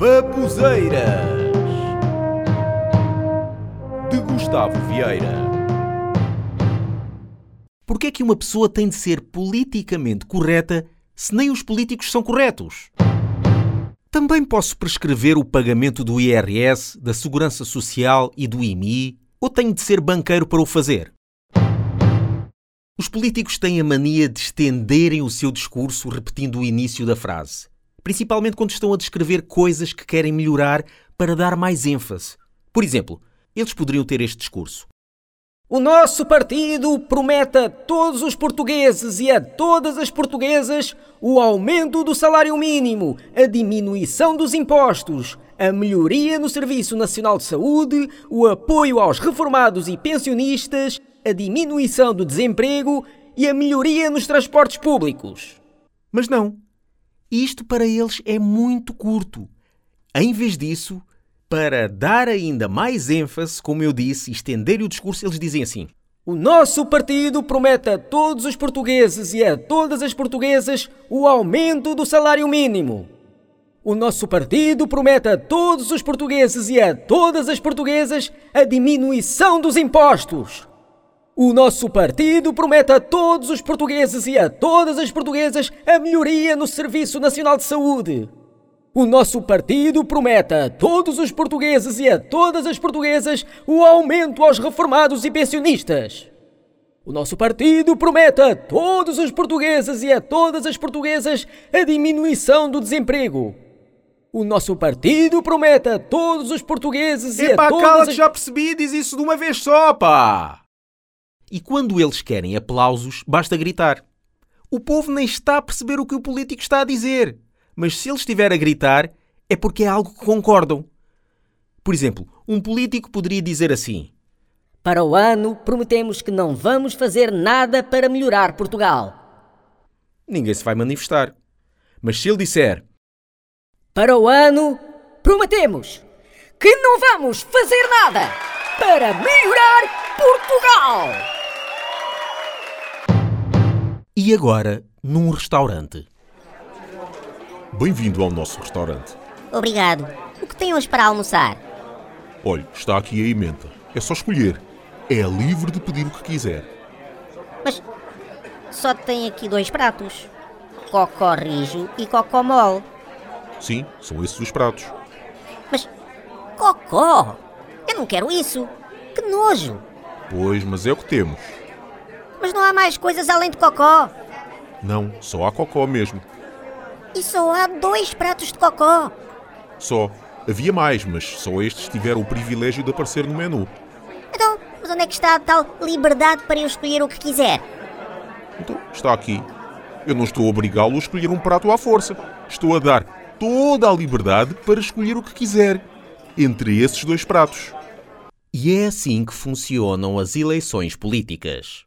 Babuzeiras de Gustavo Vieira. Porquê é que uma pessoa tem de ser politicamente correta se nem os políticos são corretos? Também posso prescrever o pagamento do IRS, da Segurança Social e do IMI, ou tenho de ser banqueiro para o fazer? Os políticos têm a mania de estenderem o seu discurso repetindo o início da frase, principalmente quando estão a descrever coisas que querem melhorar para dar mais ênfase. Por exemplo, eles poderiam ter este discurso. O nosso partido promete a todos os portugueses e a todas as portuguesas o aumento do salário mínimo, a diminuição dos impostos, a melhoria no Serviço Nacional de Saúde, o apoio aos reformados e pensionistas, a diminuição do desemprego e a melhoria nos transportes públicos. Mas não. Isto para eles é muito curto. Em vez disso, para dar ainda mais ênfase, como eu disse, estender o discurso, eles dizem assim: O nosso partido promete a todos os portugueses e a todas as portuguesas o aumento do salário mínimo. O nosso partido promete a todos os portugueses e a todas as portuguesas a diminuição dos impostos. O nosso partido promete a todos os portugueses e a todas as portuguesas a melhoria no Serviço Nacional de Saúde. O nosso partido promete a todos os portugueses e a todas as portuguesas o aumento aos reformados e pensionistas. O nosso partido promete a todos os portugueses e a todas as portuguesas a diminuição do desemprego. O nosso partido promete a todos os portugueses e Epá, a todas cala as... que já percebi, diz isso de uma vez só, pá! E quando eles querem aplausos, basta gritar. O povo nem está a perceber o que o político está a dizer mas se ele estiver a gritar, é porque é algo que concordam. Por exemplo, um político poderia dizer assim: Para o ano, prometemos que não vamos fazer nada para melhorar Portugal. Ninguém se vai manifestar. Mas se ele disser: Para o ano, prometemos que não vamos fazer nada para melhorar Portugal. E agora, num restaurante. Bem-vindo ao nosso restaurante. Obrigado. O que tem hoje para almoçar? Olhe, está aqui a emenda. É só escolher. É livre de pedir o que quiser. Mas só tem aqui dois pratos: cocó rijo e cocó mole. Sim, são esses os pratos. Mas cocó? Eu não quero isso. Que nojo. Pois, mas é o que temos. Mas não há mais coisas além de cocó. Não, só há cocó mesmo. E só há dois pratos de cocó. Só. Havia mais, mas só estes tiveram o privilégio de aparecer no menu. Então, mas onde é que está a tal liberdade para eu escolher o que quiser? Então, está aqui. Eu não estou a obrigá-lo a escolher um prato à força. Estou a dar toda a liberdade para escolher o que quiser. Entre esses dois pratos. E é assim que funcionam as eleições políticas.